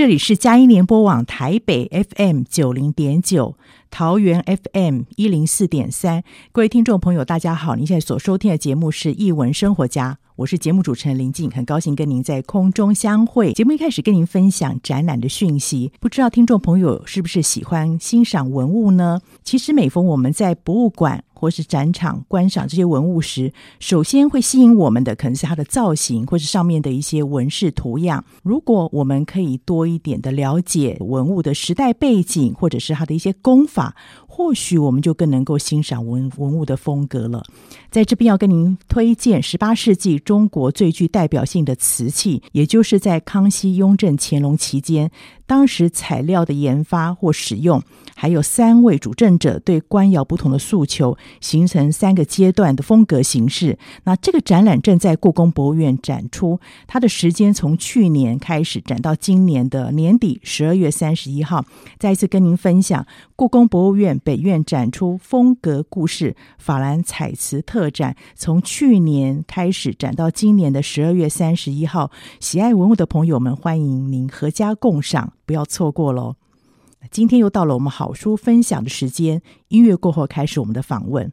这里是佳音联播网台北 FM 九零点九，桃园 FM 一零四点三。各位听众朋友，大家好！您现在所收听的节目是《艺文生活家》。我是节目主持人林静，很高兴跟您在空中相会。节目一开始跟您分享展览的讯息，不知道听众朋友是不是喜欢欣赏文物呢？其实每逢我们在博物馆或是展场观赏这些文物时，首先会吸引我们的可能是它的造型，或是上面的一些纹饰图样。如果我们可以多一点的了解文物的时代背景，或者是它的一些功法。或许我们就更能够欣赏文文物的风格了。在这边要跟您推荐十八世纪中国最具代表性的瓷器，也就是在康熙、雍正、乾隆期间。当时材料的研发或使用，还有三位主政者对官窑不同的诉求，形成三个阶段的风格形式。那这个展览正在故宫博物院展出，它的时间从去年开始展到今年的年底十二月三十一号。再一次跟您分享，故宫博物院北院展出风格故事法兰彩瓷特展，从去年开始展到今年的十二月三十一号。喜爱文物的朋友们，欢迎您阖家共赏。不要错过喽！今天又到了我们好书分享的时间，音乐过后开始我们的访问。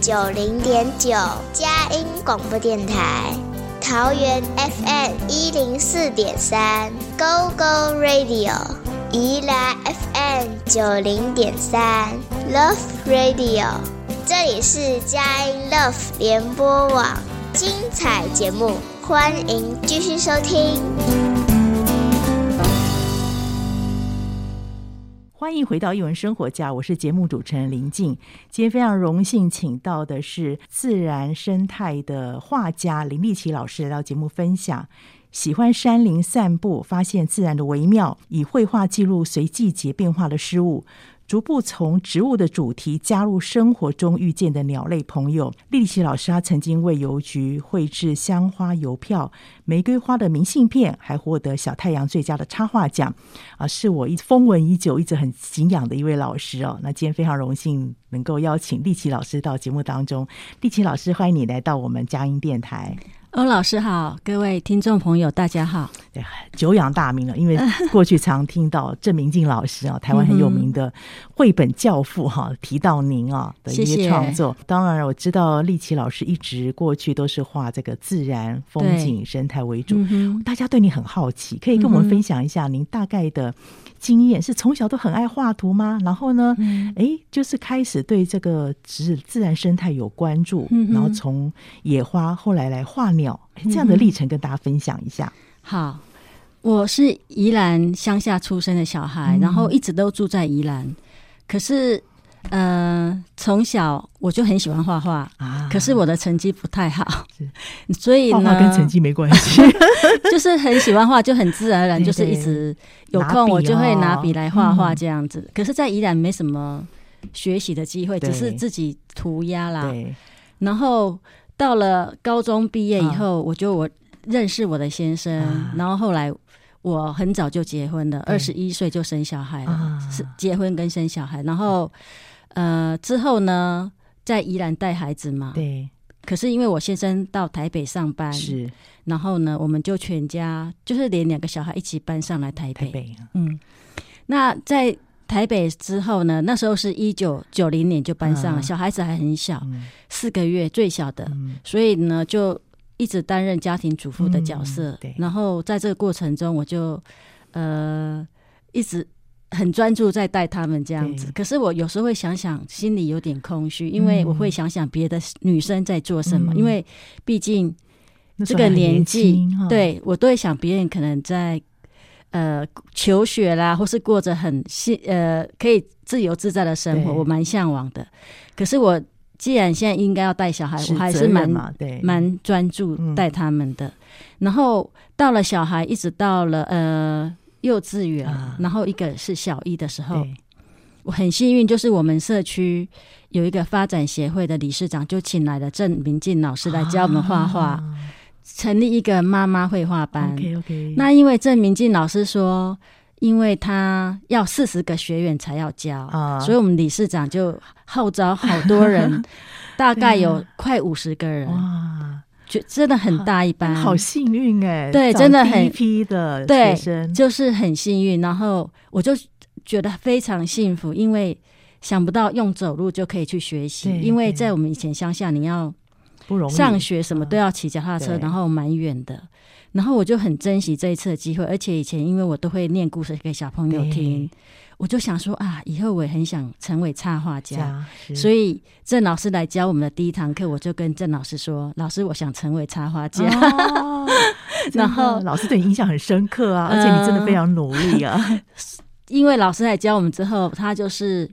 九零点九，佳音广播电台，桃园 FM 一零四点三，Go Go Radio，宜兰 FM 九零点三，Love Radio，这里是佳音 Love 联播网，精彩节目，欢迎继续收听。欢迎回到一文生活家，我是节目主持人林静。今天非常荣幸请到的是自然生态的画家林立奇老师来到节目分享。喜欢山林散步，发现自然的微妙，以绘画记录随季节变化的事物。逐步从植物的主题加入生活中遇见的鸟类朋友。立淇老师他曾经为邮局绘制香花邮票、玫瑰花的明信片，还获得小太阳最佳的插画奖。啊，是我一风闻已久、一直很敬仰的一位老师哦。那今天非常荣幸能够邀请丽奇老师到节目当中。丽奇老师，欢迎你来到我们佳音电台。欧老师好，各位听众朋友，大家好。对，久仰大名了，因为 过去常听到郑明静老师啊，台湾很有名的绘本教父哈，提到您啊的一些创作。谢谢。当然，我知道丽奇老师一直过去都是画这个自然风景、生态为主。大家对你很好奇，可以跟我们分享一下您大概的经验？是从小都很爱画图吗？然后呢，哎，就是开始对这个自自然生态有关注，然后从野花后来来画鸟。这样的历程跟大家分享一下。嗯、好，我是宜兰乡下出生的小孩，嗯、然后一直都住在宜兰。可是，呃，从小我就很喜欢画画啊，可是我的成绩不太好，所以呢，画画跟成绩没关系，就是很喜欢画，就很自然而然，就是一直有空我就会拿笔来画画这样子。嗯、可是，在宜兰没什么学习的机会，只是自己涂鸦啦，然后。到了高中毕业以后，我就我认识我的先生，然后后来我很早就结婚了，二十一岁就生小孩了，是结婚跟生小孩，然后呃之后呢，在宜兰带孩子嘛，对。可是因为我先生到台北上班，是，然后呢，我们就全家就是连两个小孩一起搬上来台北，嗯，那在。台北之后呢？那时候是一九九零年就搬上了，嗯、小孩子还很小，嗯、四个月最小的，嗯、所以呢就一直担任家庭主妇的角色。嗯、然后在这个过程中，我就呃一直很专注在带他们这样子。可是我有时候会想想，心里有点空虚，因为我会想想别的女生在做什么，嗯、因为毕竟这个年纪，年对我都会想别人可能在。呃，求学啦，或是过着很幸呃可以自由自在的生活，我蛮向往的。可是我既然现在应该要带小孩，我还是蛮蛮专注带他们的。嗯、然后到了小孩，一直到了呃幼稚园，啊、然后一个是小一的时候，我很幸运，就是我们社区有一个发展协会的理事长，就请来了郑明进老师来教我们画画。啊成立一个妈妈绘画班。Okay, okay. 那因为郑明进老师说，因为他要四十个学员才要教，uh, 所以我们理事长就号召好多人，大概有快五十个人。哇，就真的很大一班，好幸运哎！对，真的很一批的学生，就是很幸运。然后我就觉得非常幸福，因为想不到用走路就可以去学习，因为在我们以前乡下，你要。不容易，上学什么都要骑脚踏车，然后蛮远的。然后我就很珍惜这一次的机会，而且以前因为我都会念故事给小朋友听，我就想说啊，以后我也很想成为插画家。所以郑老师来教我们的第一堂课，我就跟郑老师说：“老师，我想成为插画家。”然后老师对你印象很深刻啊，而且你真的非常努力啊。因为老师来教我们之后，他就是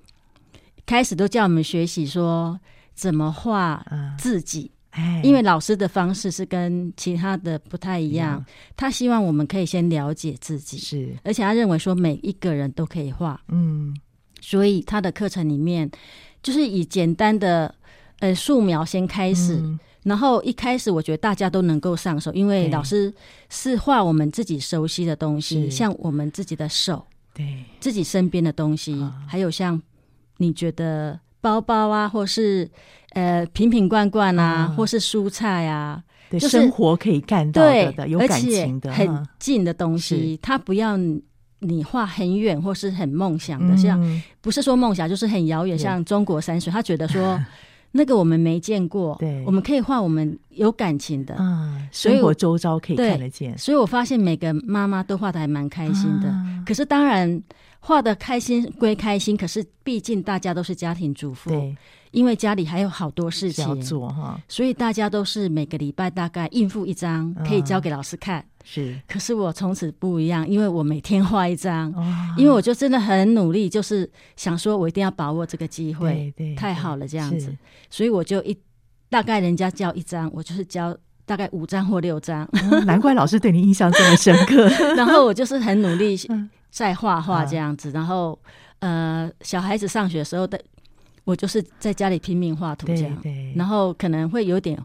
开始都叫我们学习说怎么画自己。因为老师的方式是跟其他的不太一样，嗯、他希望我们可以先了解自己，是，而且他认为说每一个人都可以画，嗯，所以他的课程里面就是以简单的呃素描先开始，嗯、然后一开始我觉得大家都能够上手，因为老师是画我们自己熟悉的东西，像我们自己的手，对，自己身边的东西，啊、还有像你觉得。包包啊，或是呃瓶瓶罐罐啊，嗯、或是蔬菜啊，对，就是生活可以看到的，对有感情的、很近的东西。它不要你画很远或是很梦想的，嗯、像不是说梦想，就是很遥远，像中国山水。他觉得说 那个我们没见过，对，我们可以画我们有感情的，嗯，生活周遭可以看得见。所以我发现每个妈妈都画的还蛮开心的。啊、可是当然画的开心归开心，可是毕竟大家都是家庭主妇，对，因为家里还有好多事情。要做哈，所以大家都是每个礼拜大概应付一张，可以交给老师看。嗯是，可是我从此不一样，因为我每天画一张，哦，因为我就真的很努力，就是想说我一定要把握这个机会，对对，太好了这样子，所以我就一大概人家交一张，我就是交大概五张或六张，嗯，难怪老师对你印象这么深刻。然后我就是很努力在画画这样子，然后呃，小孩子上学的时候的，我就是在家里拼命画图这样，对对，然后可能会有点。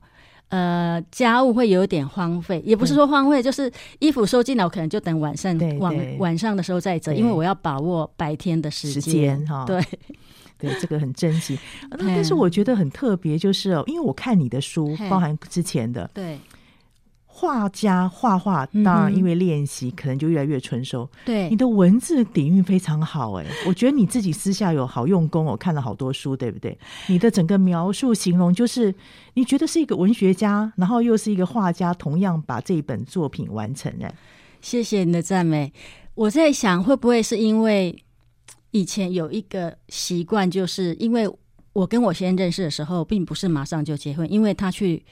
呃，家务会有点荒废，也不是说荒废，就是衣服收进来，我可能就等晚上晚晚上的时候再折，因为我要把握白天的时间哈。对 对，这个很珍惜。但是我觉得很特别，就是哦，因为我看你的书，包含之前的对。画家画画，当然因为练习，可能就越来越纯熟。对，你的文字底蕴非常好，哎，我觉得你自己私下有好用功，我看了好多书，对不对？你的整个描述形容，就是你觉得是一个文学家，然后又是一个画家，同样把这一本作品完成。哎，谢谢你的赞美。我在想，会不会是因为以前有一个习惯，就是因为我跟我先生认识的时候，并不是马上就结婚，因为他去。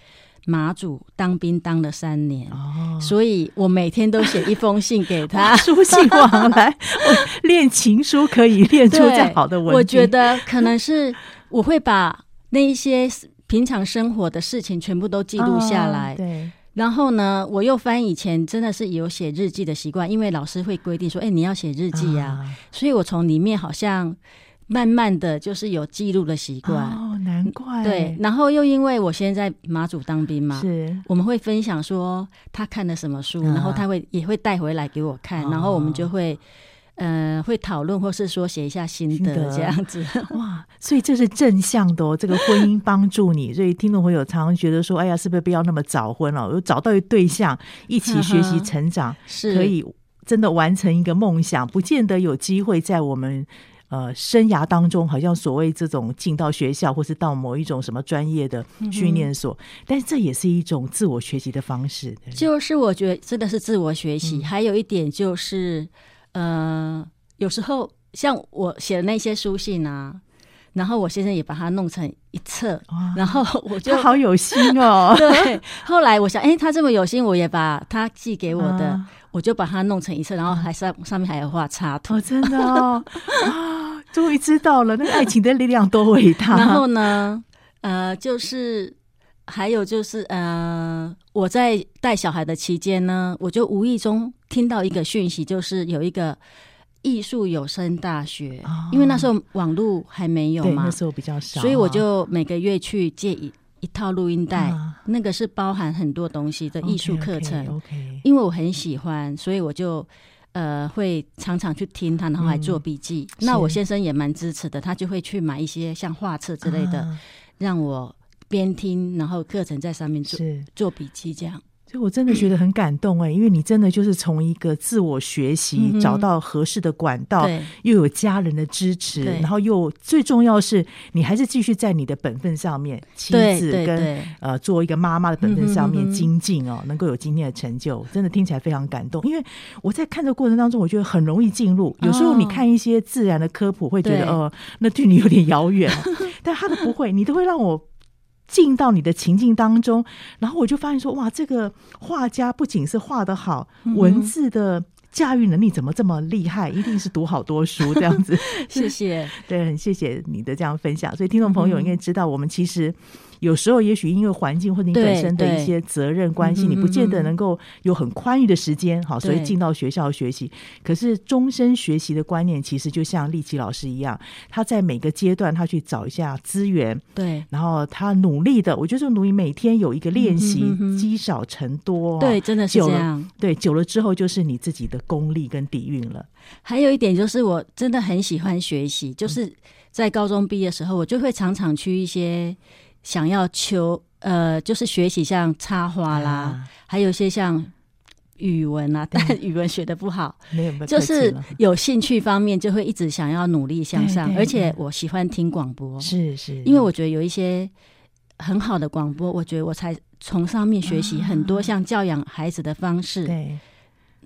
马祖当兵当了三年，哦，所以我每天都写一封信给他，书信往来。练情书可以练出这好的文字。我觉得可能是我会把那一些平常生活的事情全部都记录下来。哦，对，然后呢，我又翻以前真的是有写日记的习惯，因为老师会规定说：“哎，你要写日记呀。”哦，所以我从里面好像。慢慢的就是有记录的习惯哦，难怪对。然后又因为我现在在马祖当兵嘛，是我们会分享说他看了什么书，啊、然后他会也会带回来给我看，哦、然后我们就会呃会讨论，或是说写一下心得，这样子。哇，所以这是正向的哦，这个婚姻帮助你。所以听众朋友常常觉得说，哎呀，是不是不要那么早婚了？有找到一对象，一起学习成长，是可以真的完成一个梦想，不见得有机会在我们。呃，生涯当中好像所谓这种进到学校，或是到某一种什么专业的训练所，嗯、但是这也是一种自我学习的方式。就是我觉得真的是自我学习，嗯、还有一点就是，呃，有时候像我写的那些书信啊，然后我先生也把它弄成一册，然后我就好有心哦。对，后来我想，哎，他这么有心，我也把他寄给我的。啊我就把它弄成一册，然后还上上面还有画插图。哦，真的哦，啊，终于知道了，那个爱情的力量多伟大。然后呢，呃，就是还有就是呃，我在带小孩的期间呢，我就无意中听到一个讯息，就是有一个艺术有声大学，哦，因为那时候网络还没有嘛，那时候比较少，所以我就每个月去借一。一套录音带，啊、那个是包含很多东西的艺术课程。Okay, okay, okay. 因为我很喜欢，所以我就呃会常常去听他，然后还做笔记。嗯、那我先生也蛮支持的，他就会去买一些像画册之类的，啊、让我边听，然后课程在上面做做笔记这样。所以我真的觉得很感动哎，因为你真的就是从一个自我学习，嗯、找到合适的管道，又有家人的支持，然后又最重要是你还是继续在你的本分上面，妻子跟呃做一个妈妈的本分上面精进哦，嗯、能够有今天的成就，真的听起来非常感动。因为我在看的过程当中，我觉得很容易进入。有时候你看一些自然的科普，会觉得哦，呃，那距离有点遥远，但他的不会，你都会让我。进到你的情境当中，然后我就发现说，哇，这个画家不仅是画得好，文字的驾驭能力怎么这么厉害？一定是读好多书这样子。谢谢，对，很谢谢你的这样分享。所以听众朋友应该知道，我们其实。有时候，也许因为环境或者你本身的一些责任关系，你不见得能够有很宽裕的时间，好，所以进到学校学习。可是终身学习的观念，其实就像立奇老师一样，他在每个阶段他去找一下资源，对，然后他努力的，我觉得努力每天有一个练习，积少成多，对，真的是这样。对，久了之后就是你自己的功力跟底蕴了。还有一点就是，我真的很喜欢学习，就是在高中毕业的时候，我就会常常去一些。想要求呃，就是学习像插花啦，啊、还有一些像语文啊，但 语文学的不好，没有，就是有兴趣方面就会一直想要努力向上，对对对，而且我喜欢听广播，是是，因为我觉得有一些很好的广播，我觉得我才从上面学习很多像教养孩子的方式，啊、对，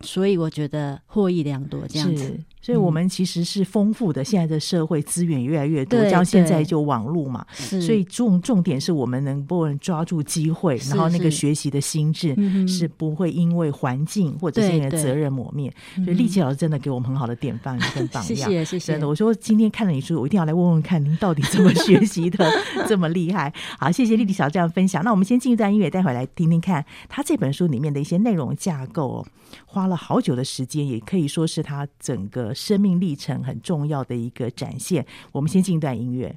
所以我觉得获益良多这样子。所以，我们其实是丰富的。现在的社会资源越来越多，像现在就网络嘛，所以重重点是我们能不能抓住机会，然后那个学习的心智是不会因为环境或者是因为责任磨灭。所以丽琪老师真的给我们很好的典范跟榜样，谢谢谢谢。真的，我说今天看了你书，我一定要来问问看您到底怎么学习的 这么厉害。好，谢谢丽丽小这样分享。那我们先进一段音乐，待会来听听看他这本书里面的一些内容架构。花了好久的时间，也可以说是他整个生命历程很重要的一个展现。我们先进一段音乐。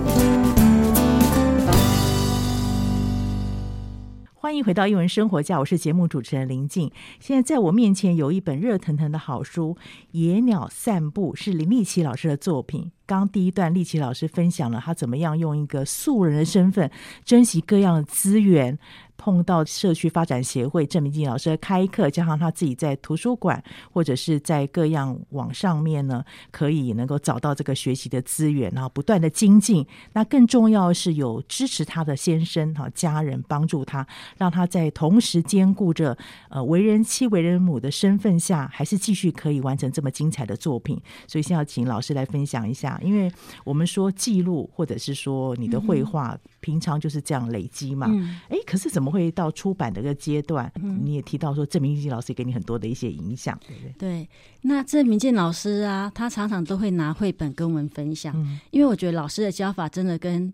欢迎回到英文生活家，我是节目主持人林静。现在在我面前有一本热腾腾的好书《野鸟散步》，是林立奇老师的作品。刚第一段立奇老师分享了他怎么样用一个素人的身份珍惜各样的资源。碰到社区发展协会郑明进老师的开课，加上他自己在图书馆或者是在各样网上面呢，可以能够找到这个学习的资源，然后不断的精进。那更重要的是有支持他的先生哈家人帮助他，让他在同时兼顾着呃为人妻为人母的身份下，还是继续可以完成这么精彩的作品。所以先要请老师来分享一下，因为我们说记录或者是说你的绘画，平常就是这样累积嘛。哎、嗯，可是怎么？会到出版的一个阶段，你也提到说郑明进老师给你很多的一些影响，对不对？对，那郑明进老师啊，他常常都会拿绘本跟我们分享，嗯、因为我觉得老师的教法真的跟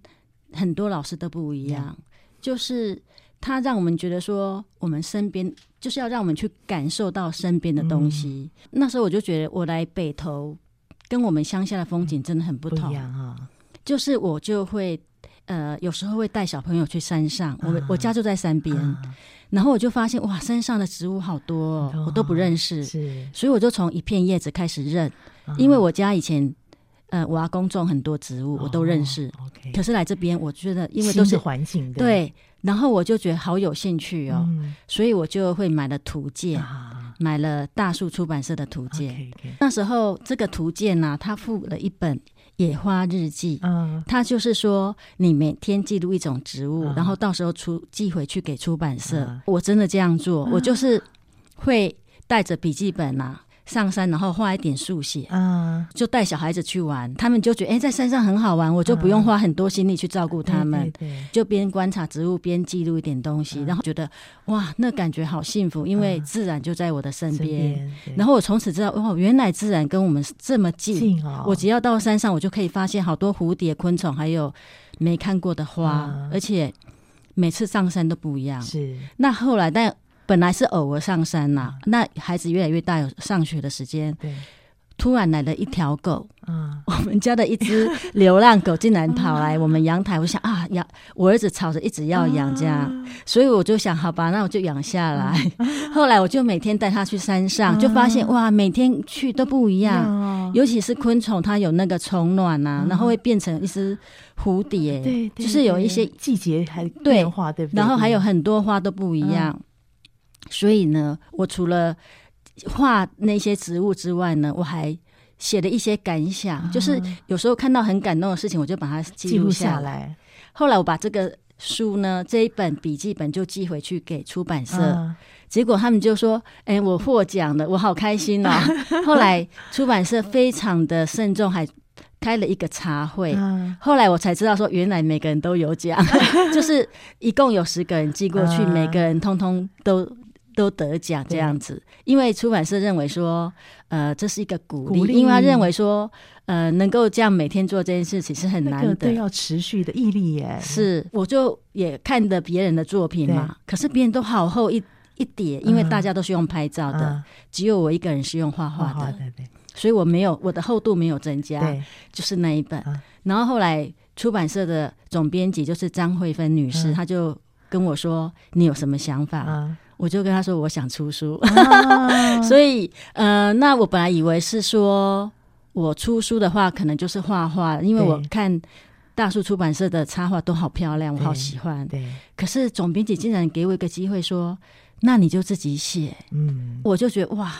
很多老师都不一样，嗯、就是他让我们觉得说，我们身边就是要让我们去感受到身边的东西。嗯、那时候我就觉得，我来北投跟我们乡下的风景真的很不同，不一样啊，就是我就会。呃，有时候会带小朋友去山上，我、啊、我家就在山边，啊、然后我就发现哇，山上的植物好多，哦，我都不认识，是，所以我就从一片叶子开始认，啊、因为我家以前呃，我阿公种很多植物，我都认识。可是来这边，我觉得因为都是环境，对，然后我就觉得好有兴趣哦，嗯、所以我就会买了图鉴，啊、买了大树出版社的图鉴。Okay, okay 那时候这个图鉴呢，啊，它附了一本。野花日记，嗯，他就是说，你每天记录一种植物，嗯、然后到时候出寄回去给出版社。嗯、我真的这样做，嗯、我就是会带着笔记本啊。上山，然后画一点速写，嗯，就带小孩子去玩，他们就觉得哎，在山上很好玩，我就不用花很多心力去照顾他们，对，就边观察植物边记录一点东西，然后觉得哇，那感觉好幸福，因为自然就在我的身边。然后我从此知道，哇，原来自然跟我们这么近，我只要到山上，我就可以发现好多蝴蝶、昆虫，还有没看过的花，而且每次上山都不一样。是，那后来但。本来是偶尔上山呐、那孩子越来越大，有上学的时间，对。突然来了一条狗，嗯，我们家的一只流浪狗竟然跑来我们阳台，我想啊，养我儿子吵着一直要养这样，嗯、所以我就想，好吧，那我就养下来。嗯、后来我就每天带他去山上，嗯、就发现哇，每天去都不一样，嗯、尤其是昆虫，它有那个虫卵呐、然后会变成一只蝴蝶，对，就是有一些季节还变化，对不对？然后还有很多花都不一样。嗯所以呢，我除了画那些植物之外呢，我还写了一些感想，啊、就是有时候看到很感动的事情，我就把它记录下来。后来我把这个书呢，这一本笔记本就寄回去给出版社，啊、结果他们就说：“哎、欸，我获奖了，我好开心哦。”后来出版社非常的慎重，还开了一个茶会。啊、后来我才知道说，原来每个人都有奖，就是一共有十个人寄过去，啊、每个人通通都。都得奖这样子，因为出版社认为说，呃，这是一个鼓励，鼓因为他认为说，呃，能够这样每天做这件事情是很难的，对，要持续的毅力耶。是，我就也看的别人的作品嘛，可是别人都好厚一一叠，因为大家都是用拍照的，嗯、只有我一个人是用画画的，对对，所以我没有我的厚度没有增加，对。就是那一本。嗯、然后后来出版社的总编辑就是张慧芬女士，她、嗯、就跟我说：“你有什么想法？”嗯我就跟他说，我想出书，啊、所以呃，那我本来以为是说我出书的话，可能就是画画，因为我看大树出版社的插画都好漂亮，我好喜欢。对，可是总编辑竟然给我一个机会说，那你就自己写。嗯，我就觉得哇，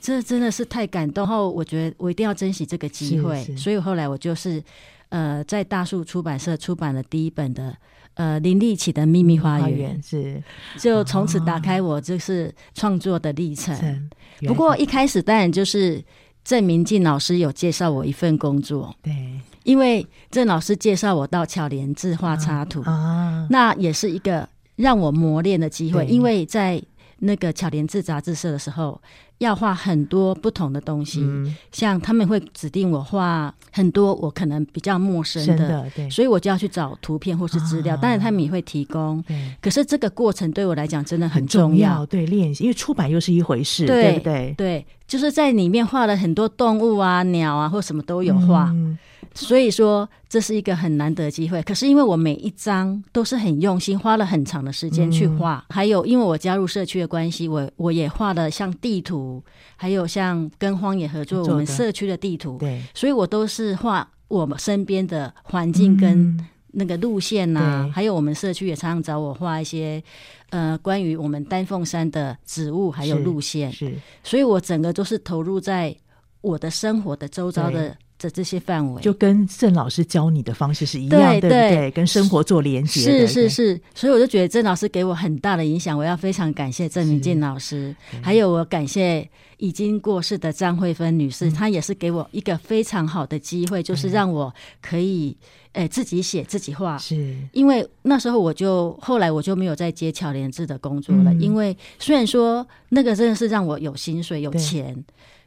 这真的是太感动。然后我觉得我一定要珍惜这个机会，所以后来我就是呃，在大树出版社出版了第一本的。呃，林立起的秘密花园。是，就从此打开我就是创作的历程。哦、不过一开始当然就是郑明进老师有介绍我一份工作，对，因为郑老师介绍我到巧莲智画插图，啊、那也是一个让我磨练的机会，因为在那个巧连智杂志社的时候。要画很多不同的东西，嗯、像他们会指定我画很多我可能比较陌生的，的对，所以我就要去找图片或是资料。啊、当然他们也会提供，对。可是这个过程对我来讲真的很重要，重要对，练习，因为出版又是一回事，对，对不对？对，就是在里面画了很多动物啊、鸟啊，或什么都有画。嗯所以说，这是一个很难得的机会。可是因为我每一张都是很用心，花了很长的时间去画。嗯、还有，因为我加入社区的关系，我我也画了像地图，还有像跟荒野合作我们社区的地图。对，所以我都是画我们身边的环境跟那个路线呐、啊，嗯、还有我们社区也常常找我画一些呃关于我们丹凤山的植物还有路线，是，是所以我整个都是投入在我的生活的周遭的。的这些范围，就跟郑老师教你的方式是一样，对，对不对？跟生活做连接，是是是。所以我就觉得郑老师给我很大的影响，我要非常感谢郑明进老师，还有我感谢已经过世的张慧芬女士，她也是给我一个非常好的机会，就是让我可以诶自己写自己画。是因为那时候我就后来我就没有再接巧连智的工作了，因为虽然说那个真的是让我有薪水有钱。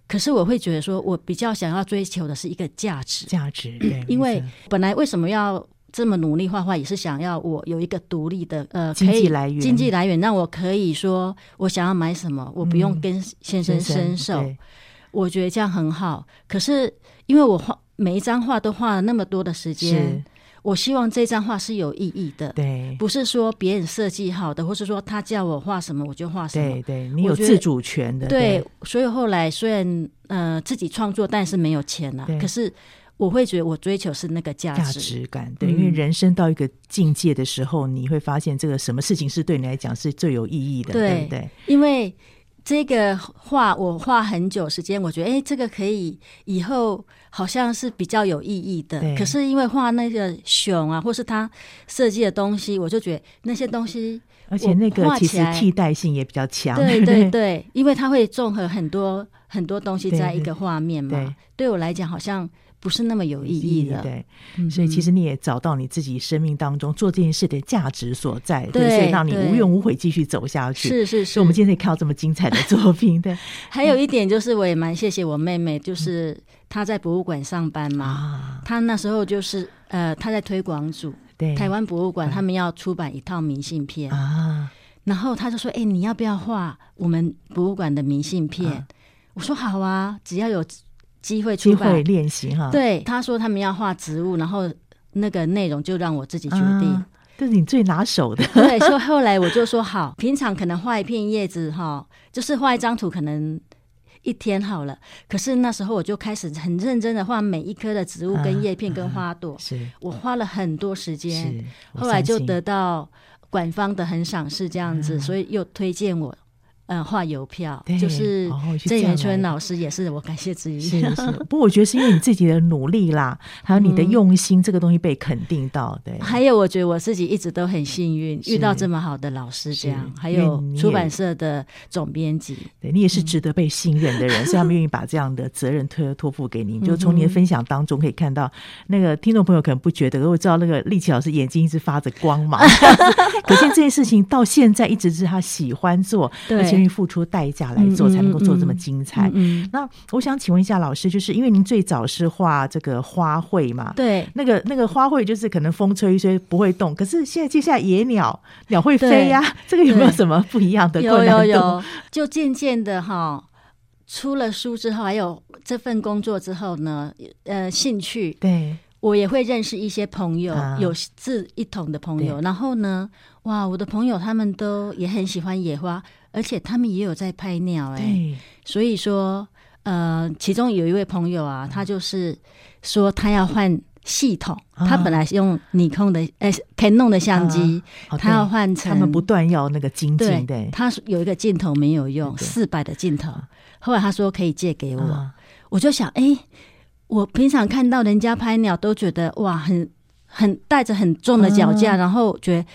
可是我会觉得说，我比较想要追求的是一个价值，价值。对，因为本来为什么要这么努力画画，也是想要我有一个独立的呃经济来源，经济来源让我可以说我想要买什么，我不用跟先生伸手。嗯、我觉得这样很好。可是因为我画每一张画都花了那么多的时间。我希望这张画是有意义的，对，不是说别人设计好的，或是说他叫我画什么我就画什么，对对，你有自主权的，对。对，所以后来虽然呃自己创作，但是没有钱了，对可是我会觉得我追求是那个价值，价值感，对，嗯、因为人生到一个境界的时候，你会发现这个什么事情是对你来讲是最有意义的，对，对不对？因为。这个画我画很久时间，我觉得哎，这个可以以后好像是比较有意义的。可是因为画那个熊啊，或是他设计的东西，我就觉得那些东西，而且那个其实替代性也比较强。对对对，因为它会综合很多很多东西在一个画面嘛。对，对，我来讲，好像。不是那么有意义的，对，所以其实你也找到你自己生命当中做这件事的价值所在，对，所以让你无怨无悔继续走下去。是是是，所以我们今天可以看到这么精彩的作品。对，还有一点就是，我也蛮谢谢我妹妹，就是她在博物馆上班嘛，她那时候就是呃，她在推广组，对，台湾博物馆他们要出版一套明信片。啊，然后他就说：“哎，你要不要画我们博物馆的明信片？”我说：“好啊，只要有。”机会出版练习哈，对，他说他们要画植物，然后那个内容就让我自己决定，这是你最拿手的。对，所以后来我就说好，平常可能画一片叶子哈，就是画一张图，可能一天好了。可是那时候我就开始很认真的画每一棵的植物跟叶片跟花朵，是我花了很多时间，后来就得到馆方的很赏识，这样子，所以又推荐我。嗯，画邮票对就是郑元春老师，也是我感谢之一。是是，不过我觉得是因为你自己的努力啦，还有你的用心，这个东西被肯定到。对，还有我觉得我自己一直都很幸运，遇到这么好的老师，这样还有出版社的总编辑，对你也是值得被信任的人，嗯、所以他们愿意把这样的责任托托付给你。就从你的分享当中可以看到，那个听众朋友可能不觉得，如果知道那个立淇老师眼睛一直发着光芒，可见这件事情到现在一直是他喜欢做，对。愿意付出代价来做，才能够做这么精彩。嗯，嗯，那我想请问一下老师，就是因为您最早是画这个花卉嘛？对，那个那个花卉就是可能风吹一吹不会动，可是现在接下来野鸟鸟会飞呀、啊，这个有没有什么不一样的？有有有，就渐渐的哈，出了书之后，还有这份工作之后呢，呃，兴趣对。我也会认识一些朋友，啊、有志一同的朋友。然后呢，哇，我的朋友他们都也很喜欢野花，而且他们也有在拍鸟哎、欸。所以说，呃，其中有一位朋友啊，他就是说他要换系统，啊、他本来是用尼康的呃 Canon 的相机，啊、他要换成。他们不断要那个精进，对，他有一个镜头没有用，四百的镜头。后来他说可以借给我，啊、我就想，哎、欸。我平常看到人家拍鸟，都觉得哇，很很带着很重的脚架，嗯、然后觉得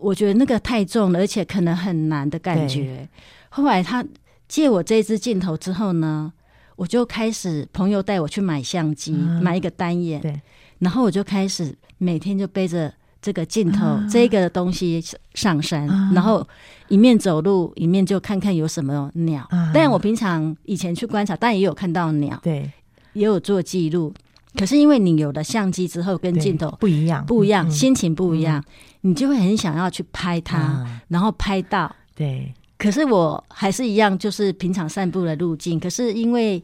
我觉得那个太重了，而且可能很难的感觉。对。后来他借我这支镜头之后呢，我就开始朋友带我去买相机，嗯、买一个单眼，对，然后我就开始每天就背着这个镜头、嗯、这个东西上山，嗯、然后一面走路一面就看看有什么鸟。嗯、但我平常以前去观察，但也有看到鸟，对。也有做记录，可是因为你有了相机之后，跟镜头不一样，不一样，心情不一样，你就会很想要去拍它，然后拍到。对，可是我还是一样，就是平常散步的路径。可是因为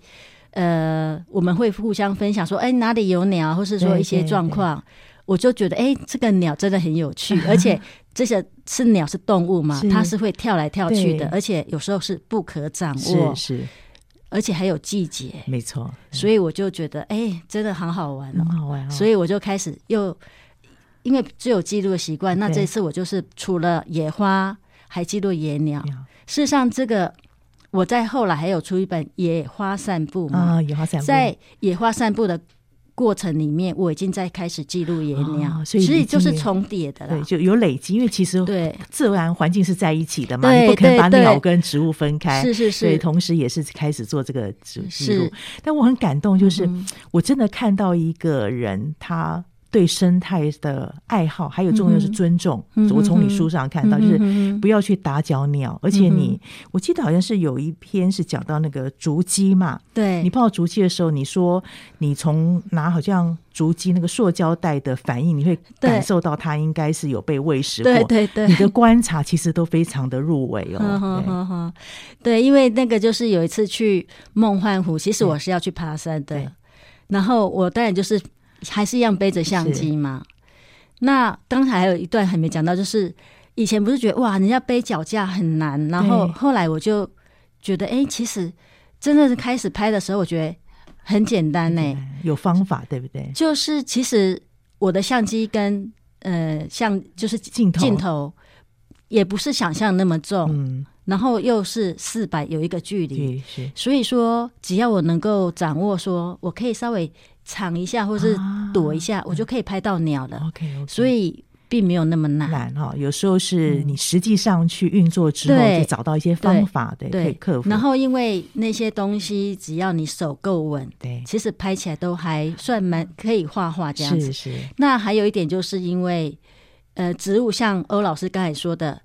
呃，我们会互相分享说，哎，哪里有鸟，或是说一些状况，我就觉得，哎，这个鸟真的很有趣，而且这些是鸟是动物嘛，它是会跳来跳去的，而且有时候是不可掌握。是。而且还有季节，没错。所以我就觉得，哎、欸，真的很好玩哦，很好玩哦。所以我就开始又，因为只有记录的习惯，那这次我就是除了野花，还记录野鸟。事实上，这个我在后来还有出一本《野花散步》嘛，啊，野花散步，在野花散步的。过程里面，我已经在开始记录野鸟，哦，所以，所以就是重叠的了。对，就有累积，因为其实对自然环境是在一起的嘛，你不可能把鸟跟植物分开。是是是，所以同时也是开始做这个记录。但我很感动，就是我真的看到一个人他。对生态的爱好，还有重要是尊重。嗯、我从你书上看到，嗯、就是不要去打搅鸟，嗯、而且你，我记得好像是有一篇是讲到那个竹鸡嘛。对，你碰到竹鸡的时候，你说你从拿好像竹鸡那个塑胶袋的反应，你会感受到它应该是有被喂食过。对对对，你的观察其实都非常的入微哦。呵呵呵，对，因为那个就是有一次去梦幻湖，其实我是要去爬山的，然后我当然就是。还是一样背着相机嘛？那刚才还有一段还没讲到，就是以前不是觉得哇，人家背脚架很难，然后后来我就觉得，哎、欸，其实真的是开始拍的时候，我觉得很简单呢、欸，有方法，对不对？就是其实我的相机跟呃，像就是镜头镜头也不是想象那么重，嗯、然后又是四百有一个距离，所以说只要我能够掌握，说我可以稍微。藏一下，或是躲一下，啊、我就可以拍到鸟了。OK，, okay. 所以并没有那么难。难哈，有时候是你实际上去运作之后，就找到一些方法，对，对，可以克服。然后，因为那些东西，只要你手够稳，对，其实拍起来都还算蛮可以画画这样子。是是。那还有一点，就是因为呃，植物像欧老师刚才说的，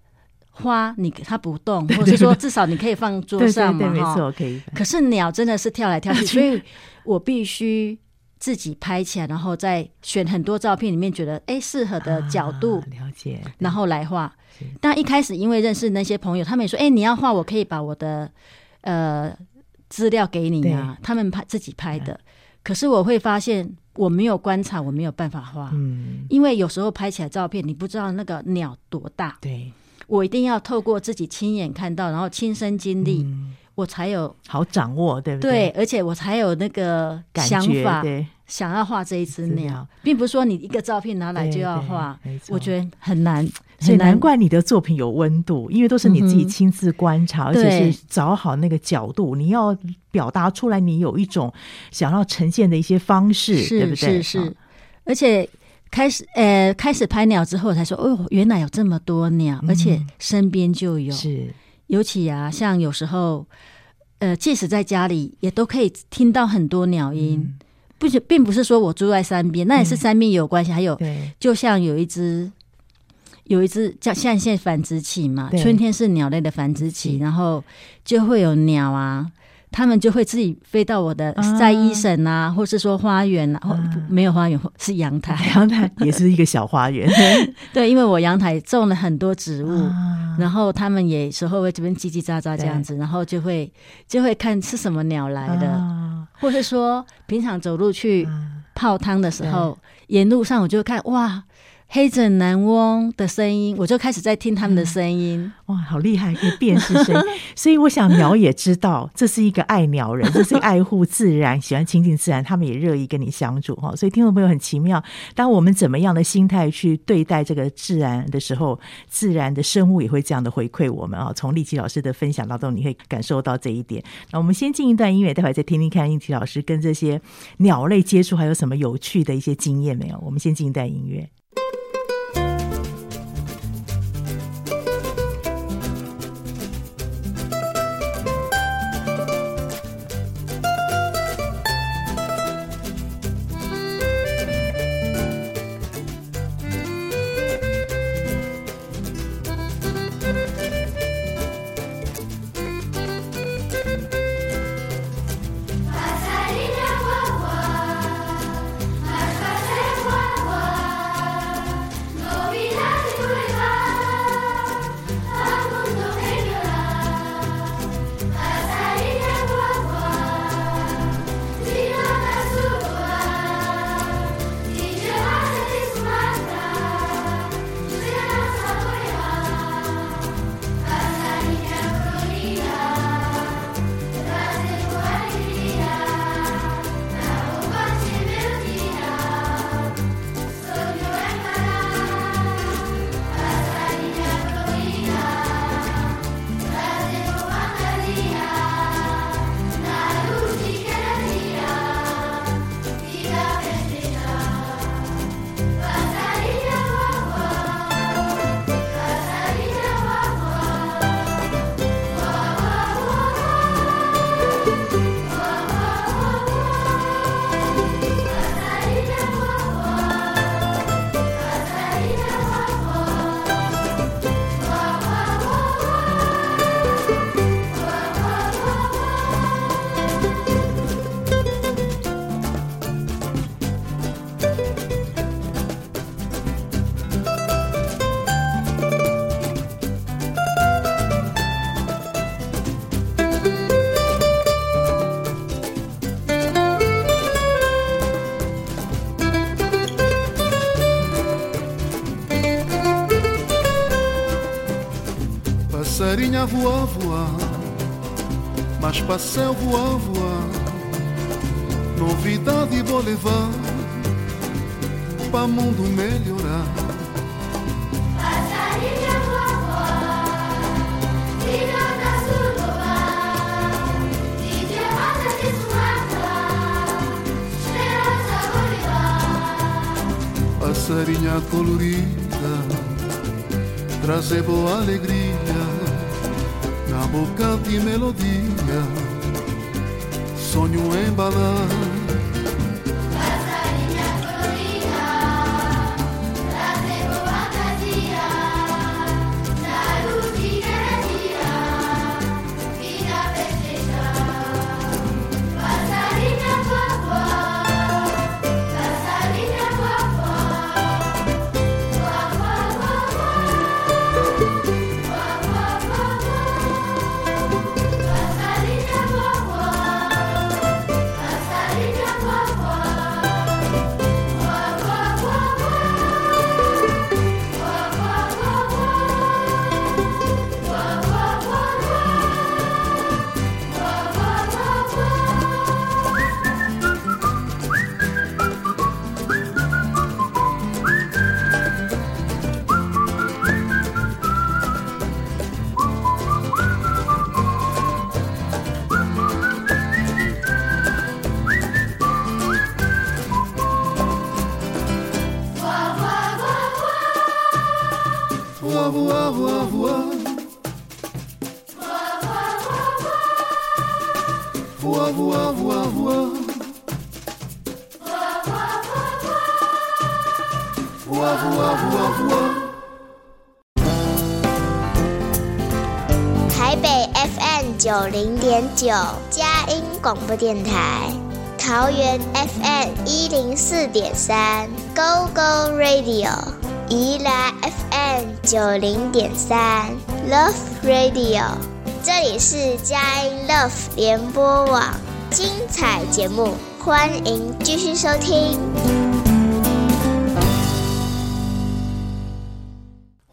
花你它不动，或者说至少你可以放桌上嘛，哈，没错，可以。可是鸟真的是跳来跳去，所以我必须。自己拍起来，然后再选很多照片里面觉得哎适合的角度，啊、了解，然后来画。但一开始因为认识那些朋友，他们也说哎你要画，我可以把我的呃资料给你啊。他们拍自己拍的，可是我会发现我没有观察，我没有办法画。嗯，因为有时候拍起来照片，你不知道那个鸟多大。对，我一定要透过自己亲眼看到，然后亲身经历。嗯我才有好掌握，对不对？对，而且我才有那个想法，想要画这一只鸟，并不是说你一个照片拿来就要画，我觉得很难，所以难。怪你的作品有温度，因为都是你自己亲自观察，而且是找好那个角度，你要表达出来，你有一种想要呈现的一些方式，对不对？是是，而且开始呃开始拍鸟之后，才说哦，原来有这么多鸟，而且身边就有。是。尤其啊，像有时候，呃，即使在家里，也都可以听到很多鸟音。嗯、不，并不是说我住在山边，那也是山边也有关系。嗯、还有，就像有一只，有一只叫像现在繁殖期嘛，春天是鸟类的繁殖期，然后就会有鸟啊。他们就会自己飞到我的晒衣绳啊，啊或是说花园啊，啊。没有花园是阳台，阳台也是一个小花园。对，因为我阳台种了很多植物，啊、然后他们也时候会这边叽叽喳喳这样子，然后就会就会看是什么鸟来的，啊、或是说平常走路去泡汤的时候，沿路上我就看哇。黑枕南翁的声音，我就开始在听他们的声音。嗯、哇，好厉害，可以辨识声音。所以我想鸟也知道，这是一个爱鸟人，这是爱护自然、喜欢亲近自然，他们也乐意跟你相处哈。所以听众朋友很奇妙，当我们怎么样的心态去对待这个自然的时候，自然的生物也会这样的回馈我们啊。从立奇老师的分享当中，你会感受到这一点。那我们先进一段音乐，待会再听听看立奇老师跟这些鸟类接触还有什么有趣的一些经验没有？我们先进一段音乐。voar, voar, mas passei a voar, voar. Novidade vou levar para mundo melhorar. Passarinho voar, voar, filha da Suruba, DJ Rosa de Suaca, Esperança Bolivar. Passarinha colorida, trazer boa alegria boca de e melodia, sonho embalado. embalar.台北 FM 九零点九佳音广播电台，桃园 FM 一零四点三 Go Go Radio，宜兰 FM 九零点三 Love Radio，这里是佳音 Love 联播网，精彩节目，欢迎继续收听。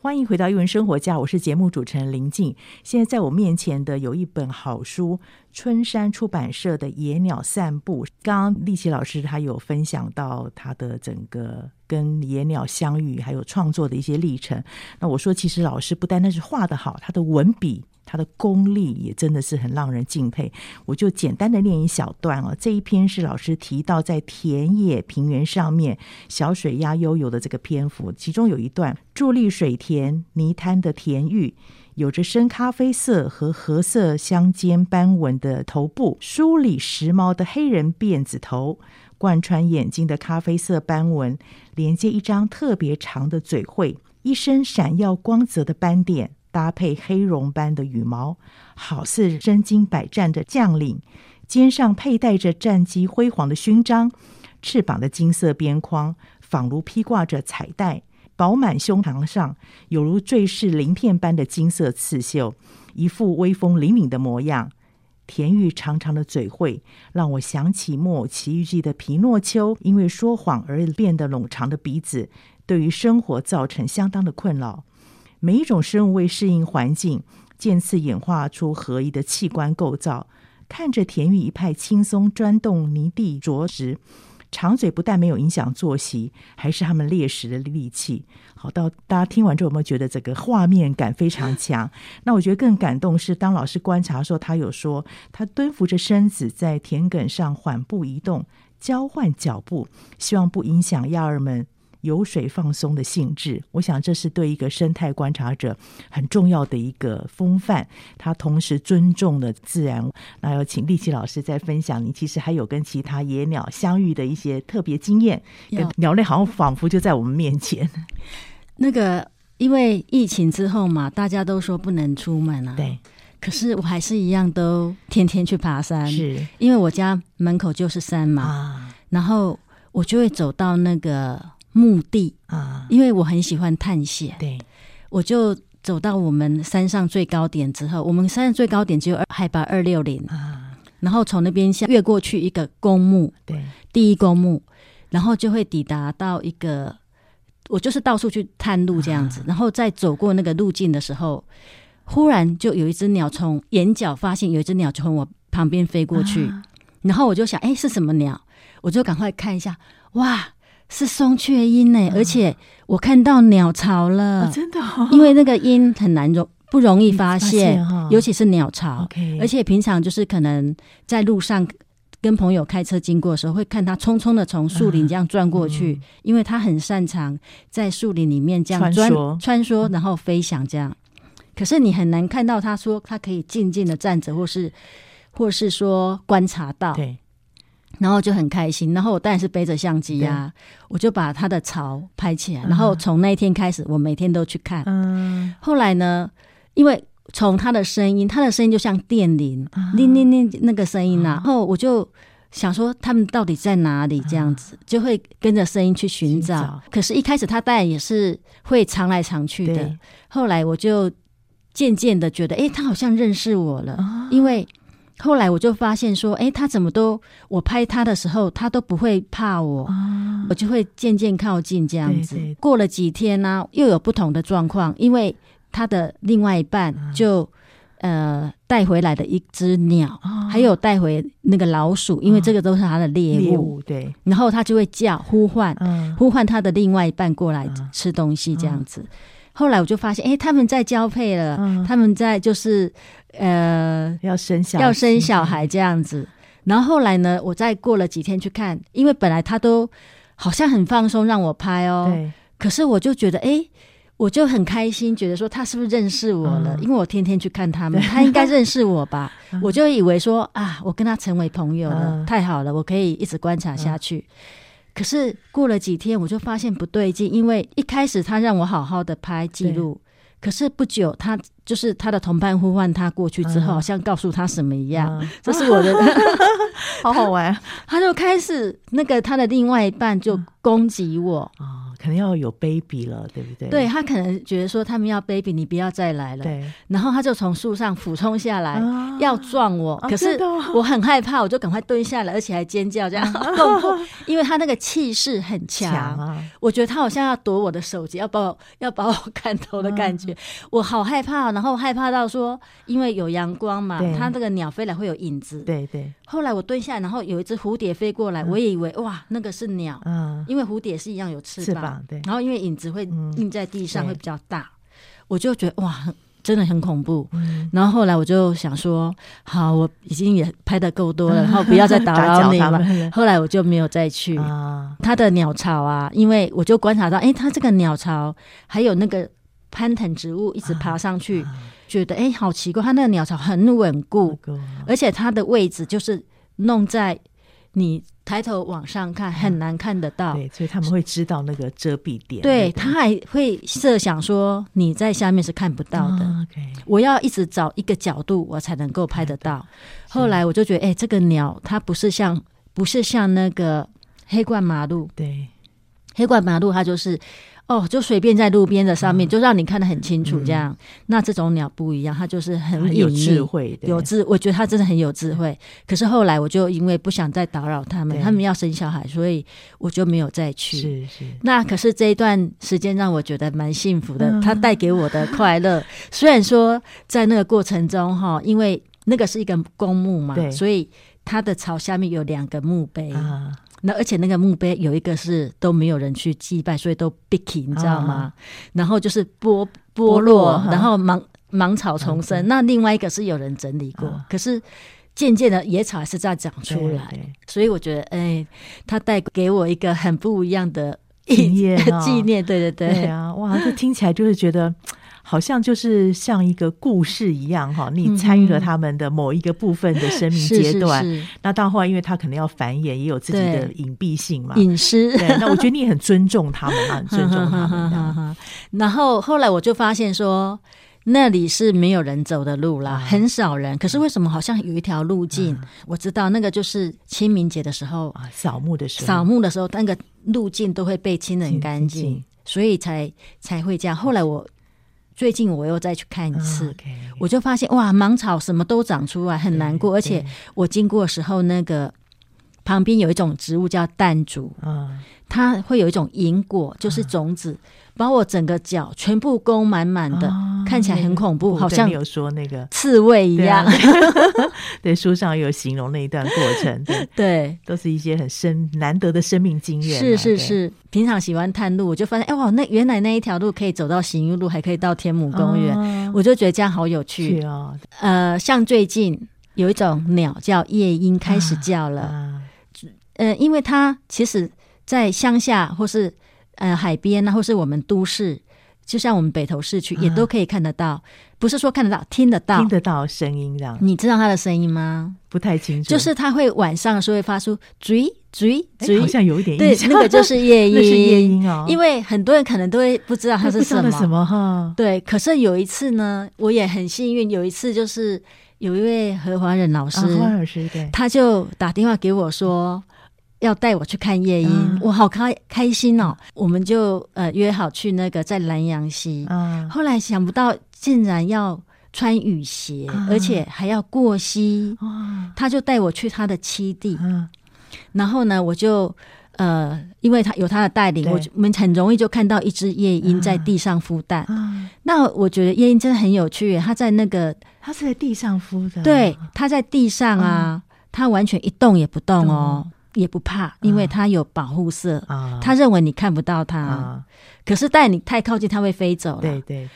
欢迎回到《艺文生活家》，我是节目主持人林静。现在在我面前的有一本好书，春山出版社的《野鸟散步》。刚刚立奇老师他有分享到他的整个跟野鸟相遇，还有创作的一些历程。那我说，其实老师不单单是画的好，他的文笔。他的功力也真的是很让人敬佩，我就简单的念一小段哦。这一篇是老师提到在田野平原上面小水鸭悠游的这个篇幅，其中有一段伫立水田泥滩的田玉，有着深咖啡色和褐色相间斑纹的头部，梳理时髦的黑人辫子头，贯穿眼睛的咖啡色斑纹，连接一张特别长的嘴喙，一身闪耀光泽的斑点。搭配黑绒般的羽毛，好似身经百战的将领，肩上佩戴着战绩辉煌的勋章，翅膀的金色边框仿如披挂着彩带，饱满胸膛上有如坠饰鳞片般的金色刺绣，一副威风凛凛的模样。田玉长长的嘴喙让我想起《木偶奇遇记》的皮诺丘，因为说谎而变得冗长的鼻子，对于生活造成相当的困扰。每一种生物为适应环境，渐次演化出合一的器官构造。看着田玉一派轻松钻洞泥地啄食，长嘴不但没有影响作息，还是他们猎食的利器。好，到大家听完之后有没有觉得这个画面感非常强？那我觉得更感动是当老师观察的时候，他有说他蹲伏着身子在田埂上缓步移动，交换脚步，希望不影响鸭儿们。游水放松的性质，我想这是对一个生态观察者很重要的一个风范。他同时尊重了自然。那要请立奇老师再分享，你其实还有跟其他野鸟相遇的一些特别经验。跟鸟类好像仿佛就在我们面前。那个因为疫情之后嘛，大家都说不能出门啊。对。可是我还是一样都天天去爬山，是因为我家门口就是山嘛。啊。然后我就会走到那个。墓地啊，因为我很喜欢探险，对，我就走到我们山上最高点之后，我们山上最高点只有海拔二六零啊，然后从那边下越过去一个公墓，对，第一公墓，然后就会抵达到一个，我就是到处去探路这样子，啊、然后再走过那个路径的时候，忽然就有一只鸟从眼角发现有一只鸟从我旁边飞过去，啊、然后我就想，哎，是什么鸟？我就赶快看一下，哇，是松雀鹰呢！啊、而且我看到鸟巢了，啊、真的、哦，因为那个鹰很难容不容易发现，发现哦、尤其是鸟巢。而且平常就是可能在路上跟朋友开车经过的时候，会看它匆匆的从树林这样转过去，因为它很擅长在树林里面这样钻穿梭，穿梭然后飞翔这样。可是你很难看到它说它可以静静的站着，或是或是说观察到。对。然后就很开心，然后我当然是背着相机呀、啊，我就把它的巢拍起来。然后从那一天开始，我每天都去看。嗯，后来呢，因为从它的声音，它的声音就像电铃，铃铃铃那个声音呐、啊。然后我就想说，他们到底在哪里？这样子就会跟着声音去寻找。可是，一开始它当然也是会常来常去的。对后来我就渐渐的觉得，哎，它好像认识我了，哦、因为。后来我就发现说，哎，他怎么都我拍他的时候，他都不会怕我，啊、我就会渐渐靠近这样子。对对对，过了几天呢、啊，又有不同的状况，因为他的另外一半就、啊、呃带回来的一只鸟，啊、还有带回那个老鼠，因为这个都是他的猎物。猎物对，然后他就会叫呼唤，啊、呼唤他的另外一半过来吃东西这样子。后来我就发现，哎，他们在交配了，嗯、他们在就是呃要生小要生小孩这样子。然后后来呢，我再过了几天去看，因为本来他都好像很放松让我拍哦，对可是我就觉得，哎，我就很开心，觉得说他是不是认识我了？嗯、因为我天天去看他们，他应该认识我吧？嗯、我就以为说啊，我跟他成为朋友了，嗯、太好了，我可以一直观察下去。嗯可是过了几天，我就发现不对劲，因为一开始他让我好好的拍记录，可是不久他就是他的同伴呼唤他过去之后，好像告诉他什么一样，嗯、这是我的，好好玩，他就开始那个他的另外一半就攻击我。嗯可能要有 baby 了，对不对？对，他可能觉得说他们要 baby，你不要再来了。对，然后他就从树上俯冲下来，啊、要撞我。可是我很害怕，我就赶快蹲下来，而且还尖叫，这样，啊、因为他那个气势很强。强啊、我觉得他好像要夺我的手机，要把我要把我砍头的感觉，啊、我好害怕。然后害怕到说，因为有阳光嘛，对他这个鸟飞来会有影子。对对。后来我蹲下来，然后有一只蝴蝶飞过来，嗯、我也以为哇，那个是鸟，嗯，因为蝴蝶是一样有翅膀。对，然后因为影子会印在地上会比较大，嗯、我就觉得哇，真的很恐怖。嗯、然后后来我就想说，好，我已经也拍的够多了，然后不要再打扰你了。后来我就没有再去。啊、他的鸟巢啊，因为我就观察到，哎，它这个鸟巢还有那个攀藤植物一直爬上去，啊、觉得哎，好奇怪，它那个鸟巢很稳固，啊、而且它的位置就是弄在你。抬头往上看很难看得到，对，所以他们会知道那个遮蔽点。对，他还会设想说你在下面是看不到的。我要一直找一个角度，我才能够拍得到。后来我就觉得，哎，这个鸟它不是像不是像那个黑冠麻鹭，对，黑冠麻鹭它就是。哦，就随便在路边的上面，嗯、就让你看得很清楚，这样。嗯、那这种鸟不一样，它就是很，很有智慧，有智。我觉得它真的很有智慧。可是后来，我就因为不想再打扰他们，对他们要生小孩，所以我就没有再去。是是。那可是这一段时间让我觉得蛮幸福的，它带给我的快乐。嗯、虽然说在那个过程中，哈，因为那个是一个公墓嘛，对所以它的草下面有两个墓碑。啊那而且那个墓碑有一个是都没有人去祭拜，所以都 bicky，你知道吗？啊、然后就是剥剥落，然后芒芒草丛生。嗯、那另外一个是有人整理过，啊、可是渐渐的野草还是在长出来，所以我觉得，哎，它带给我一个很不一样的纪念 纪念。对对对，对啊，哇，这听起来就是觉得。好像就是像一个故事一样哈，你参与了他们的某一个部分的生命阶段。是是是，那到后来，因为他可能要繁衍，也有自己的隐蔽性嘛，隐私。对，那我觉得你也很尊重他们，很 尊重他们。然后后来我就发现说，那里是没有人走的路啦，很少人。可是为什么好像有一条路径？我知道那个就是清明节的时候啊，扫墓的时候，扫墓的时候，那个路径都会被清得很干净，所以才才会这样。后来我。最近我又再去看一次，oh. 我就发现哇，芒草什么都长出来，很难过。而且我经过的时候，那个旁边有一种植物叫淡竹，嗯，它会有一种银果，就是种子。嗯把我整个脚全部弓满满的，哦、看起来很恐怖，好像有说那个刺猬一样。对，书上有形容那一段过程，对，对都是一些很深难得的生命经验、啊。是是是，平常喜欢探路，我就发现，哎哇，那原来那一条路可以走到行云路，还可以到天母公园，哦、我就觉得这样好有趣哦。呃，像最近有一种鸟叫夜莺开始叫了，啊、呃，因为它其实在乡下或是。呃，海边啊，或是我们都市，就像我们北投市区，也都可以看得到。嗯、不是说看得到，听得到，听得到声音这样。你知道它的声音吗？不太清楚。就是它会晚上的时候会发出“追追追”，好像有一点印象。对，那个就是夜莺，那是夜莺哦。因为很多人可能都会不知道它是什么什么哈。对，可是有一次呢，我也很幸运，有一次就是有一位何华仁老师，何华老师对，他就打电话给我说。要带我去看夜莺，嗯、我好开开心哦！我们就呃约好去那个在南阳溪，嗯、后来想不到竟然要穿雨鞋，嗯、而且还要过溪，嗯、他就带我去他的栖地，嗯、然后呢，我就呃，因为他有他的带领，我们很容易就看到一只夜莺在地上孵蛋。嗯、那我觉得夜莺真的很有趣，它在那个，它是在地上孵的，对，它在地上啊，它、嗯、完全一动也不动哦。也不怕，因为它有保护色。啊，他认为你看不到它，啊、可是带你太靠近，它会飞走。对对，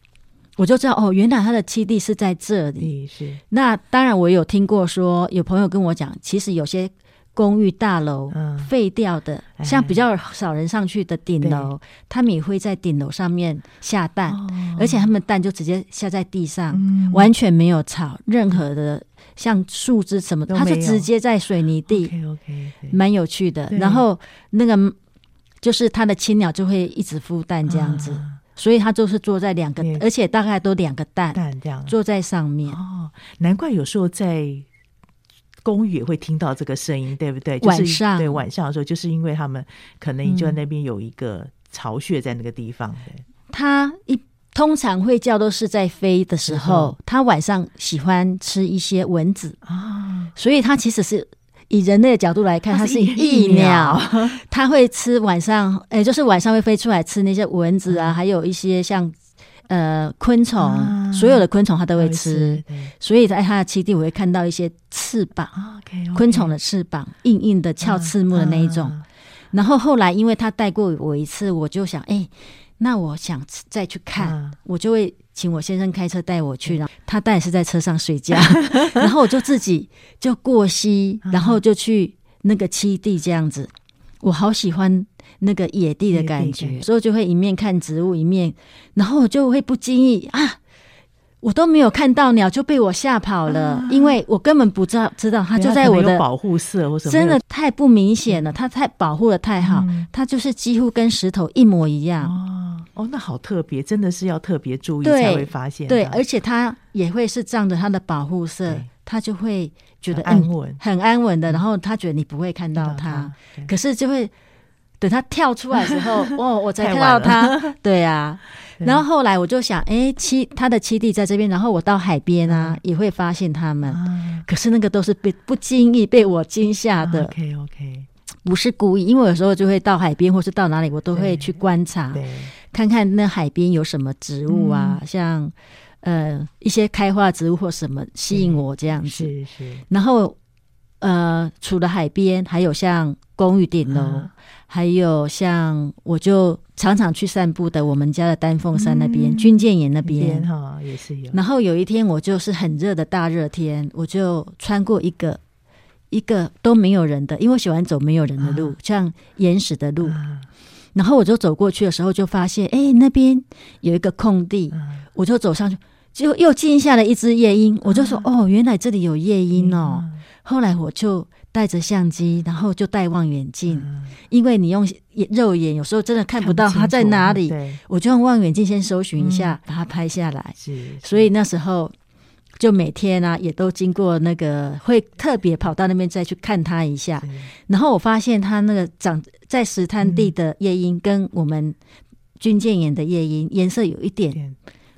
我就知道哦，原来它的栖地是在这里。是。那当然，我有听过说，有朋友跟我讲，其实有些公寓大楼废掉的，嗯、像比较少人上去的顶楼，他们也会在顶楼上面下蛋，哦、而且他们蛋就直接下在地上，嗯、完全没有草，任何的。像树枝什么，它就直接在水泥地蛮有趣的。然后那个就是它的青鸟就会一直孵蛋这样子，所以它就是坐在两个，而且大概都两个蛋蛋这样。坐在上面。哦，难怪有时候在公寓也会听到这个声音，对不对？晚上对晚上的时候，就是因为他们可能就在那边有一个巢穴在那个地方。对，它一。通常会叫都是在飞的时候，它、嗯、晚上喜欢吃一些蚊子啊，所以它其实是以人类的角度来看，它是益鸟，它 会吃晚上，哎、欸，就是晚上会飞出来吃那些蚊子啊，嗯、还有一些像呃昆虫，啊、所有的昆虫它都会吃，所以在它的栖地我会看到一些翅膀，啊、okay, okay 昆虫的翅膀，硬硬的翘翅目的那一种。然后后来因为他带过我一次，我就想，哎、欸。那我想再去看，嗯、我就会请我先生开车带我去，然后他当然是在车上睡觉，然后我就自己 就过溪，然后就去那个栖地这样子。我好喜欢那个野地的感觉，所以就会一面看植物，一面，然后我就会不经意啊。我都没有看到鸟，就被我吓跑了，啊、因为我根本不知道知道它就在我的保护色或什么，真的太不明显了，它太保护的太好，嗯、它就是几乎跟石头一模一样。哦，哦，那好特别，真的是要特别注意才会发现。对，而且它也会是仗着它的保护色，它就会觉得很安稳、嗯，很安稳的。然后它觉得你不会看到它，可是就会等他跳出来的时候，哦，我才看到他。对啊。然后后来我就想，哎，七他的七弟在这边，然后我到海边啊，也会发现他们。可是那个都是被不经意被我惊吓的。OK OK，不是故意，因为有时候就会到海边，或是到哪里，我都会去观察，看看那海边有什么植物啊，像呃一些开花植物或什么吸引我这样子。是是。然后呃，除了海边，还有像公寓顶楼，还有像我就。常常去散步的，我们家的丹凤山那边，军舰岩那边哈也是有。然后有一天，我就是很热的大热天，我就穿过一个一个都没有人的，因为我喜欢走没有人的路，像岩石的路。然后我就走过去的时候，就发现哎，那边有一个空地，我就走上去，就又惊下了一只夜莺。我就说哦，原来这里有夜莺哦。后来我就。带着相机，然后就戴望远镜，嗯、因为你用肉眼有时候真的看不到它在哪里，我就用望远镜先搜寻一下，嗯、把它拍下来。所以那时候就每天啊，也都经过那个，会特别跑到那边再去看它一下。然后我发现它那个长在石滩地的夜莺，跟我们军舰眼的夜莺颜色有一点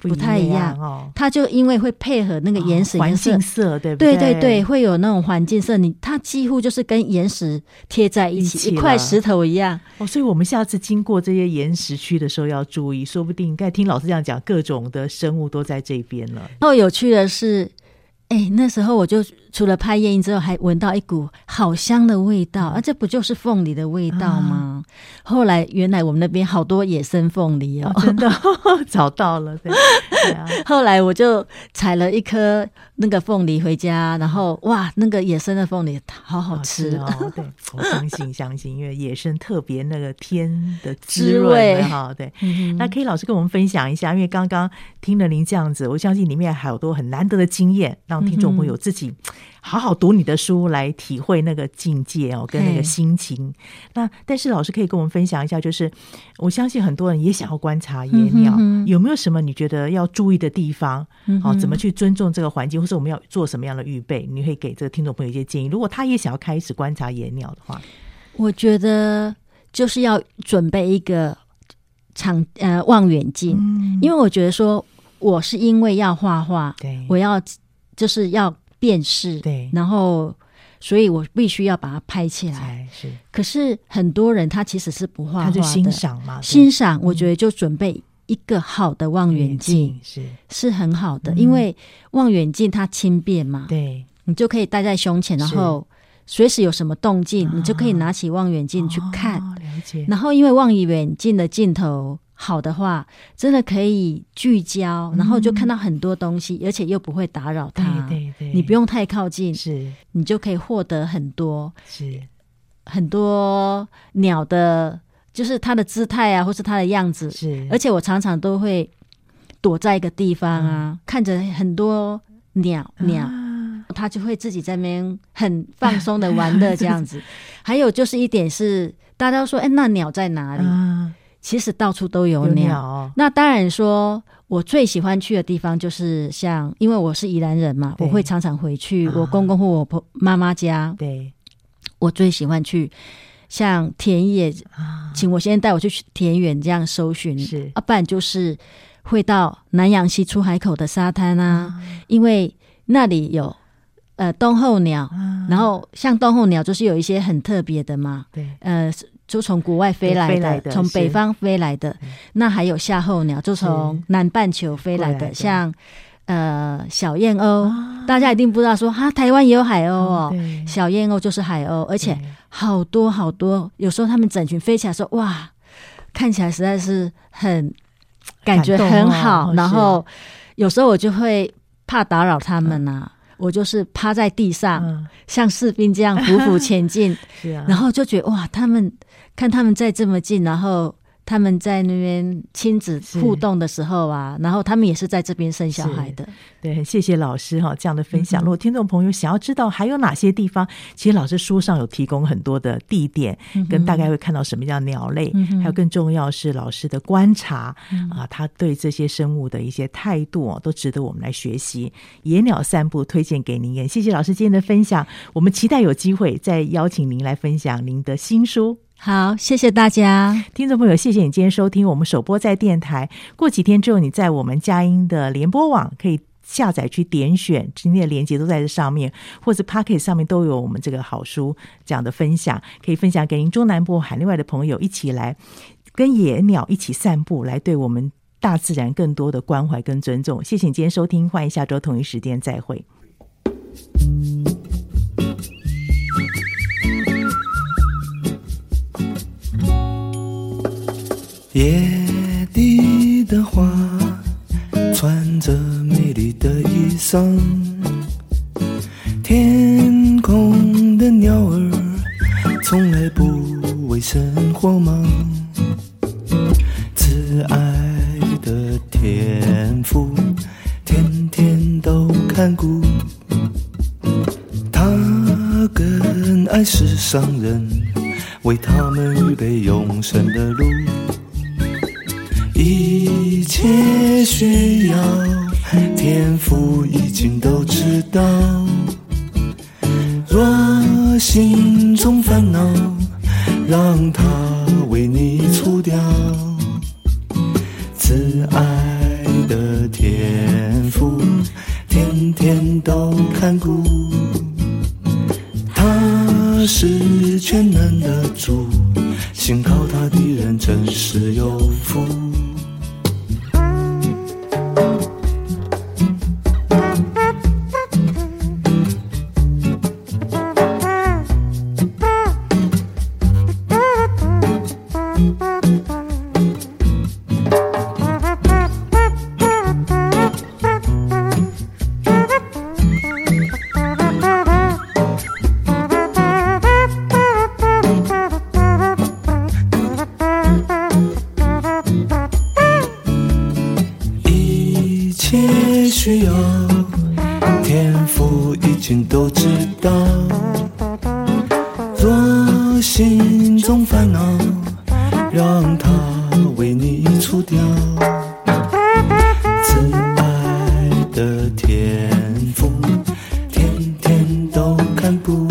不太一样哦。它就因为会配合那个岩石环境色，对不对？对对对，会有那种环境色。你它几乎就是跟岩石贴在一起，一块石头一样。哦，所以我们下次经过这些岩石区的时候要注意，说不定该听老师这样讲，各种的生物都在这边了。然后有趣的是。哎，那时候我就除了拍夜莺之后，还闻到一股好香的味道，啊，这不就是凤梨的味道吗？啊、后来原来我们那边好多野生凤梨哦，哦真的 找到了，对，对啊。后来我就采了一颗那个凤梨回家，然后哇，那个野生的凤梨好好吃，好吃哦。对，我相信相信，因为野生特别那个天的滋味哈。对，嗯、那可以老师跟我们分享一下，因为刚刚听了您这样子，我相信里面还有多很难得的经验。让听众朋友自己好好读你的书，来体会那个境界哦，跟那个心情。那但是老师可以跟我们分享一下，就是我相信很多人也想要观察野鸟，有没有什么你觉得要注意的地方？好，怎么去尊重这个环境，或是我们要做什么样的预备？你会给这个听众朋友一些建议。如果他也想要开始观察野鸟的话，我觉得就是要准备一个长呃望远镜，因为我觉得说我是因为要画画，对，我要。就是要辨识，对，然后，所以我必须要把它拍起来。是，可是很多人他其实是不画画的，他就欣赏嘛，欣赏。我觉得就准备一个好的望远镜是是很好的，因为望远镜它轻便嘛，对，你就可以戴在胸前，然后随时有什么动静，你就可以拿起望远镜去看。了解。然后，因为望远镜的镜头。好的话，真的可以聚焦，然后就看到很多东西，嗯、而且又不会打扰它。对对对，你不用太靠近，是，你就可以获得很多，是很多鸟的，就是它的姿态啊，或是它的样子。是，而且我常常都会躲在一个地方啊，嗯、看着很多鸟鸟，啊、它就会自己在那边很放松的玩乐这样子。还有就是一点是，大家都说，哎，那鸟在哪里？啊其实到处都有鸟，有鸟。哦、那当然说，我最喜欢去的地方就是像，因为我是宜兰人嘛，我会常常回去我公公或我婆妈妈家。对，我最喜欢去像田野，啊、请我先生带我去田园这样搜寻，是。啊，不然就是会到南阳溪出海口的沙滩啊，啊。因为那里有呃冬候鸟，啊、然后像冬候鸟就是有一些很特别的嘛，对，呃。就从国外飞来的，从北方飞来的。那还有夏候鸟，就从南半球飞来的，像呃小燕鸥。大家一定不知道说哈，台湾也有海鸥哦。小燕鸥就是海鸥，而且好多好多。有时候他们整群飞起来说哇，看起来实在是很感觉很好。然后有时候我就会怕打扰他们呐，我就是趴在地上，像士兵这样匍匐前进。然后就觉得哇，他们。看他们在这么近，然后他们在那边亲子互动的时候啊，然后他们也是在这边生小孩的。对，很谢谢老师哈这样的分享。嗯、如果听众朋友想要知道还有哪些地方，其实老师书上有提供很多的地点，嗯、跟大概会看到什么样鸟类，嗯、还有更重要是老师的观察、嗯、啊，他对这些生物的一些态度都值得我们来学习。野鸟散步推荐给您，也谢谢老师今天的分享。我们期待有机会再邀请您来分享您的新书。好，谢谢大家，听众朋友，谢谢你今天收听我们首播在电台。过几天之后，你在我们佳音的联播网可以下载去点选，今天的链接都在这上面，或者 Pocket 上面都有我们这个好书这样的分享，可以分享给您中南部海内外的朋友，一起来跟野鸟一起散步，来对我们大自然更多的关怀跟尊重。谢谢你今天收听，欢迎下周同一时间再会。野地的花，穿着美丽的衣裳，天空的鸟儿，从来不为生活忙。心中烦恼，让它为你除掉。慈爱的天父，天天都看不。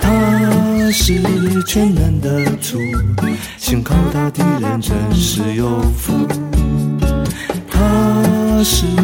他是全能的主，信靠他的人真是有福。他是。